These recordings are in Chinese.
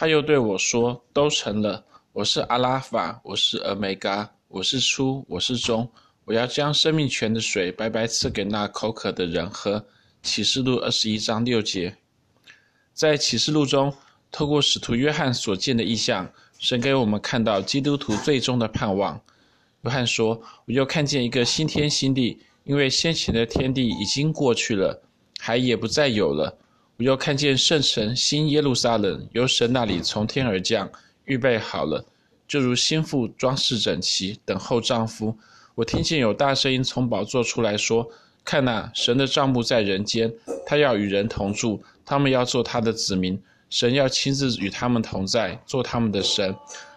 他又对我说：“都成了。我是阿拉法，我是俄梅嘎，我是初，我是终。我要将生命泉的水白白赐给那口渴的人喝。”启示录二十一章六节。在启示录中，透过使徒约翰所见的异象，神给我们看到基督徒最终的盼望。约翰说：“我又看见一个新天新地，因为先前的天地已经过去了，海也不再有了。我又看见圣城新耶路撒冷由神那里从天而降，预备好了，就如新妇装饰整齐，等候丈夫。我听见有大声音从宝座出来说：看哪，神的帐幕在人间，他要与人同住。”他们要做他的子民，神要亲自与他们同在，做他们的神。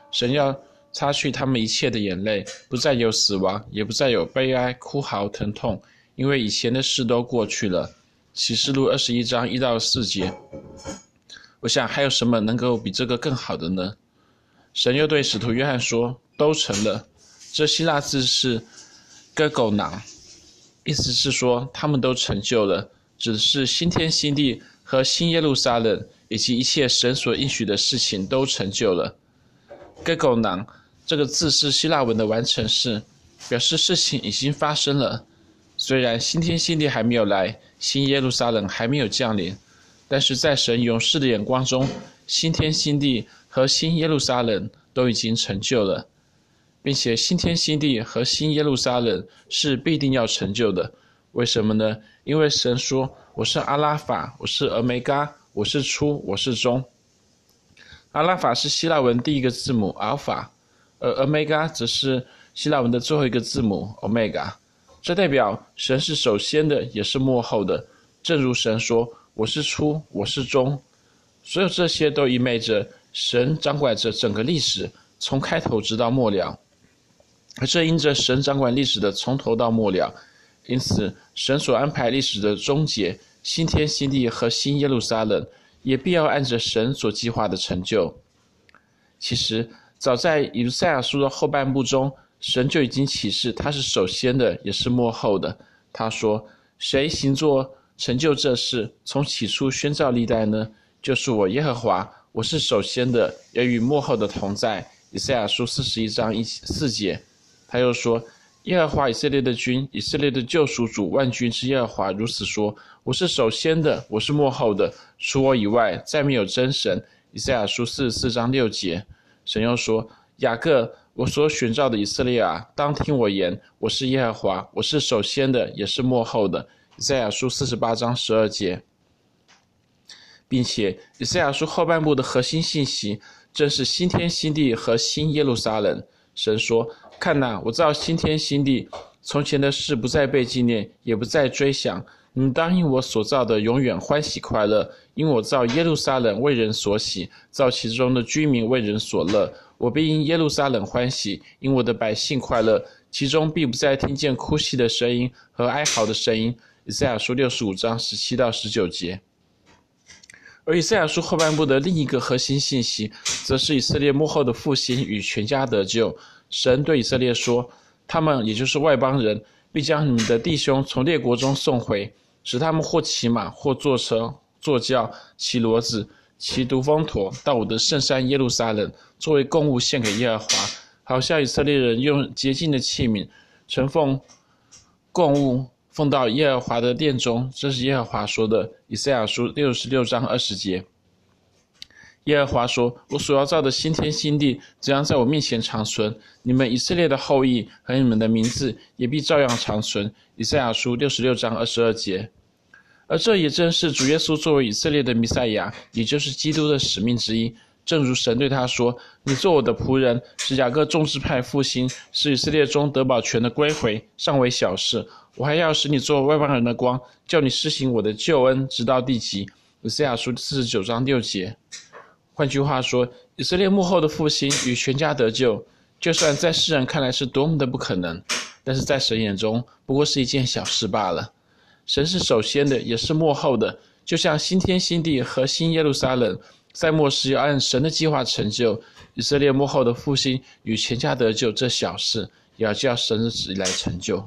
神要擦去他们一切的眼泪，不再有死亡，也不再有悲哀、哭嚎、疼痛，因为以前的事都过去了。启示录二十一章一到四节。我想还有什么能够比这个更好的呢？神又对使徒约翰说：“都成了。”这希腊字是 “gergonon”，意思是说他们都成就了，指的是新天新地。和新耶路撒冷以及一切神所应许的事情都成就了。gergonon 这个字是希腊文的完成式，表示事情已经发生了。虽然新天新地还没有来，新耶路撒冷还没有降临，但是在神勇士的眼光中，新天新地和新耶路撒冷都已经成就了，并且新天新地和新耶路撒冷是必定要成就的。为什么呢？因为神说：“我是阿拉法，我是俄梅嘎，我是初，我是终。”阿拉法是希腊文第一个字母阿尔法而俄梅嘎则是希腊文的最后一个字母 Omega。这代表神是首先的，也是末后的。正如神说：“我是初，我是终。”所有这些都意味着神掌管着整个历史，从开头直到末了。而这因着神掌管历史的从头到末了。因此，神所安排历史的终结，新天新地和新耶路撒冷，也必要按着神所计划的成就。其实，早在以赛亚书的后半部中，神就已经启示他是首先的，也是末后的。他说：“谁行作成就这事，从起初宣召历代呢？就是我耶和华，我是首先的，也与末后的同在。”以赛亚书四十一章一四节。他又说。耶和华以色列的君，以色列的救赎主，万军之耶和华如此说：“我是首先的，我是末后的，除我以外，再没有真神。”以赛亚书四十四章六节。神又说：“雅各，我所选召的以色列啊，当听我言，我是耶和华，我是首先的，也是末后的。”以赛亚书四十八章十二节。并且，以赛亚书后半部的核心信息，正是新天新地和新耶路撒冷。神说。看哪，我造新天新地，从前的事不再被纪念，也不再追想。你们当因我所造的永远欢喜快乐，因我造耶路撒冷为人所喜，造其中的居民为人所乐。我必因耶路撒冷欢喜，因我的百姓快乐，其中必不再听见哭泣的声音和哀嚎的声音。以赛亚书六十五章十七到十九节。而以赛亚书后半部的另一个核心信息，则是以色列幕后的复兴与全家得救。神对以色列说：“他们，也就是外邦人，必将你们的弟兄从列国中送回，使他们或骑马，或坐车，坐轿，骑骡子，骑独峰驼，到我的圣山耶路撒冷，作为供物献给耶和华，好像以色列人用洁净的器皿盛奉供物，奉到耶和华的殿中。”这是耶和华说的。以赛亚书六十六章二十节。耶和华说：“我所要造的新天新地，怎样在我面前长存？你们以色列的后裔和你们的名字也必照样长存。”以赛亚书六十六章二十二节。而这也正是主耶稣作为以色列的弥赛亚，也就是基督的使命之一。正如神对他说：“你做我的仆人，使雅各众支派复兴，使以色列中得保全的归回，尚为小事。我还要使你做外邦人的光，叫你施行我的救恩，直到地极。”以赛亚书四十九章六节。换句话说，以色列幕后的复兴与全家得救，就算在世人看来是多么的不可能，但是在神眼中不过是一件小事罢了。神是首先的，也是幕后的，就像新天新地和新耶路撒冷，在末世要按神的计划成就。以色列幕后的复兴与全家得救，这小事也要叫神的旨意来成就。